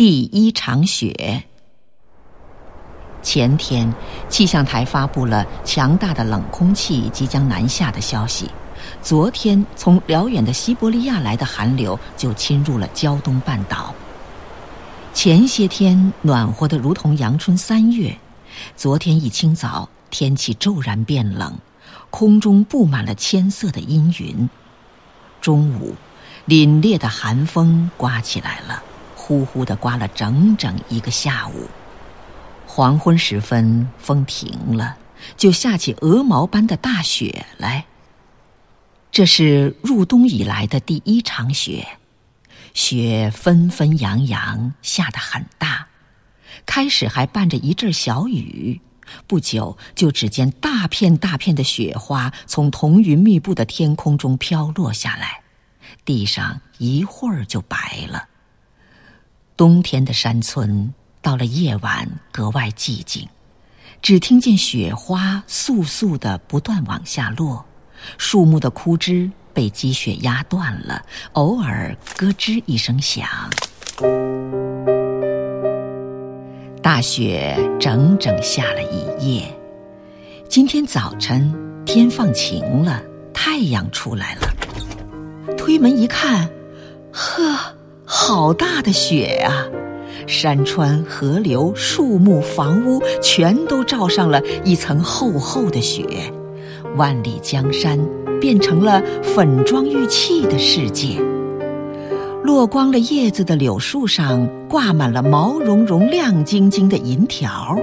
第一场雪。前天，气象台发布了强大的冷空气即将南下的消息。昨天，从辽远的西伯利亚来的寒流就侵入了胶东半岛。前些天暖和的如同阳春三月，昨天一清早，天气骤然变冷，空中布满了千色的阴云。中午，凛冽的寒风刮起来了，呼呼的刮了整整一个下午。黄昏时分，风停了，就下起鹅毛般的大雪来。这是入冬以来的第一场雪，雪纷纷扬扬，下得很大。开始还伴着一阵小雨，不久就只见大片大片的雪花从彤云密布的天空中飘落下来，地上一会儿就白了。冬天的山村到了夜晚格外寂静，只听见雪花簌簌的不断往下落。树木的枯枝被积雪压断了，偶尔咯吱一声响。大雪整整下了一夜。今天早晨天放晴了，太阳出来了。推门一看，呵，好大的雪啊！山川、河流、树木、房屋，全都罩上了一层厚厚的雪。万里江山变成了粉妆玉砌的世界，落光了叶子的柳树上挂满了毛茸茸、亮晶晶的银条，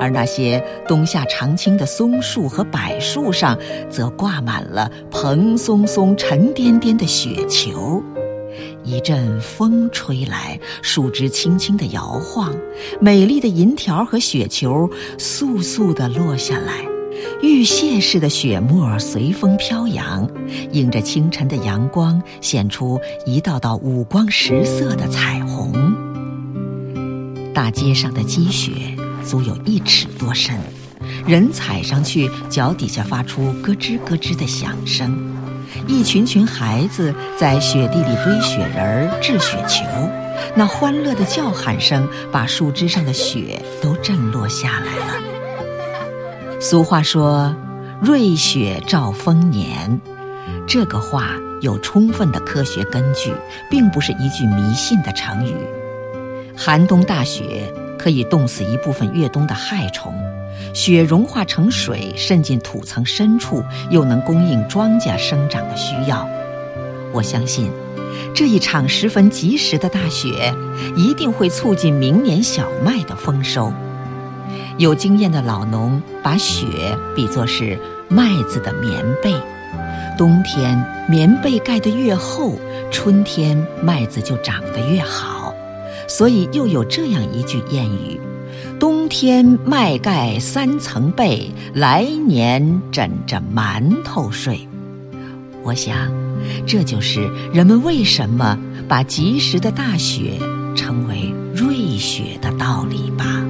而那些冬夏常青的松树和柏树上则挂满了蓬松松、沉甸甸的雪球。一阵风吹来，树枝轻轻地摇晃，美丽的银条和雪球簌簌地落下来。玉屑似的雪沫随风飘扬，映着清晨的阳光，显出一道道五光十色的彩虹。大街上的积雪足有一尺多深，人踩上去，脚底下发出咯吱咯吱的响声。一群群孩子在雪地里堆雪人、掷雪球，那欢乐的叫喊声把树枝上的雪都震落下来了。俗话说：“瑞雪兆丰年。”这个话有充分的科学根据，并不是一句迷信的成语。寒冬大雪可以冻死一部分越冬的害虫，雪融化成水渗进土层深处，又能供应庄稼生长的需要。我相信，这一场十分及时的大雪，一定会促进明年小麦的丰收。有经验的老农把雪比作是麦子的棉被，冬天棉被盖得越厚，春天麦子就长得越好。所以又有这样一句谚语：“冬天麦盖三层被，来年枕着馒头睡。”我想，这就是人们为什么把及时的大雪称为瑞雪的道理吧。